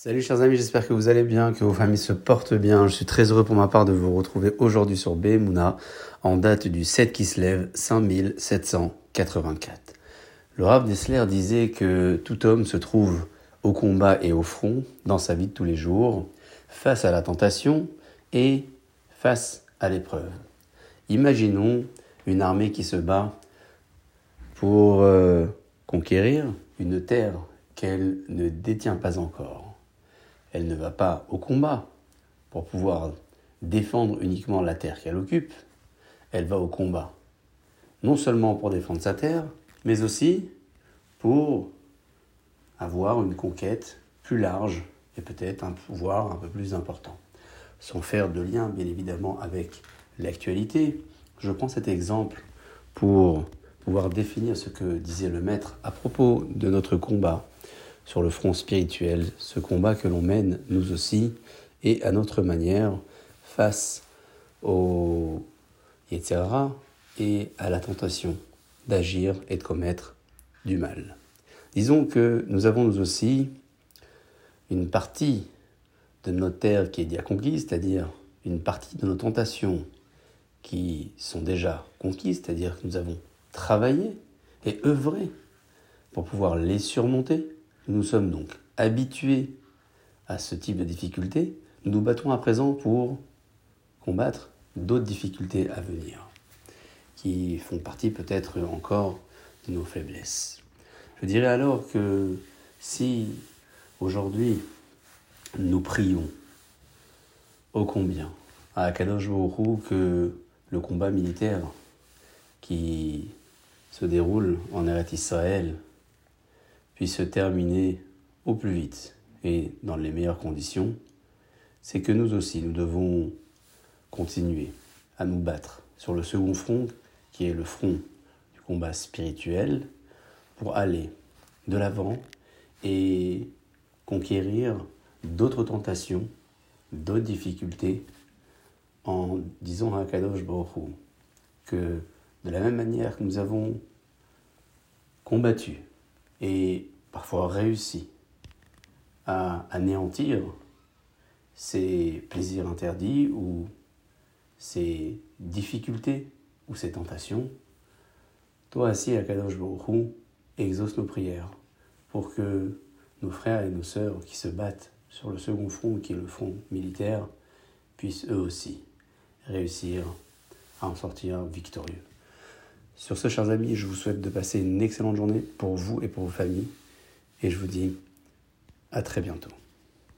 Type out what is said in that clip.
Salut chers amis, j'espère que vous allez bien, que vos familles se portent bien. Je suis très heureux pour ma part de vous retrouver aujourd'hui sur Behemuna en date du 7 qui se lève 5784. Le Rav Dessler disait que tout homme se trouve au combat et au front dans sa vie de tous les jours, face à la tentation et face à l'épreuve. Imaginons une armée qui se bat pour euh, conquérir une terre qu'elle ne détient pas encore elle ne va pas au combat pour pouvoir défendre uniquement la terre qu'elle occupe, elle va au combat. Non seulement pour défendre sa terre, mais aussi pour avoir une conquête plus large et peut-être un pouvoir un peu plus important. Sans faire de lien, bien évidemment, avec l'actualité, je prends cet exemple pour pouvoir définir ce que disait le maître à propos de notre combat sur le front spirituel, ce combat que l'on mène nous aussi et à notre manière face au Yetzirah et à la tentation d'agir et de commettre du mal. Disons que nous avons nous aussi une partie de notre terre qui est déjà conquise, c'est-à-dire une partie de nos tentations qui sont déjà conquises, c'est-à-dire que nous avons travaillé et œuvré pour pouvoir les surmonter, nous sommes donc habitués à ce type de difficultés. Nous nous battons à présent pour combattre d'autres difficultés à venir, qui font partie peut-être encore de nos faiblesses. Je dirais alors que si aujourd'hui nous prions ô combien à Kadosh que le combat militaire qui se déroule en Eretz Israël puisse se terminer au plus vite et dans les meilleures conditions, c'est que nous aussi, nous devons continuer à nous battre sur le second front, qui est le front du combat spirituel, pour aller de l'avant et conquérir d'autres tentations, d'autres difficultés, en disant à Kadosh que de la même manière que nous avons combattu et parfois réussi à anéantir ces plaisirs interdits ou ces difficultés ou ces tentations, toi assis à Kadosh Baruch exauce nos prières pour que nos frères et nos sœurs qui se battent sur le second front, qui est le front militaire, puissent eux aussi réussir à en sortir victorieux. Sur ce, chers amis, je vous souhaite de passer une excellente journée pour vous et pour vos familles. Et je vous dis à très bientôt.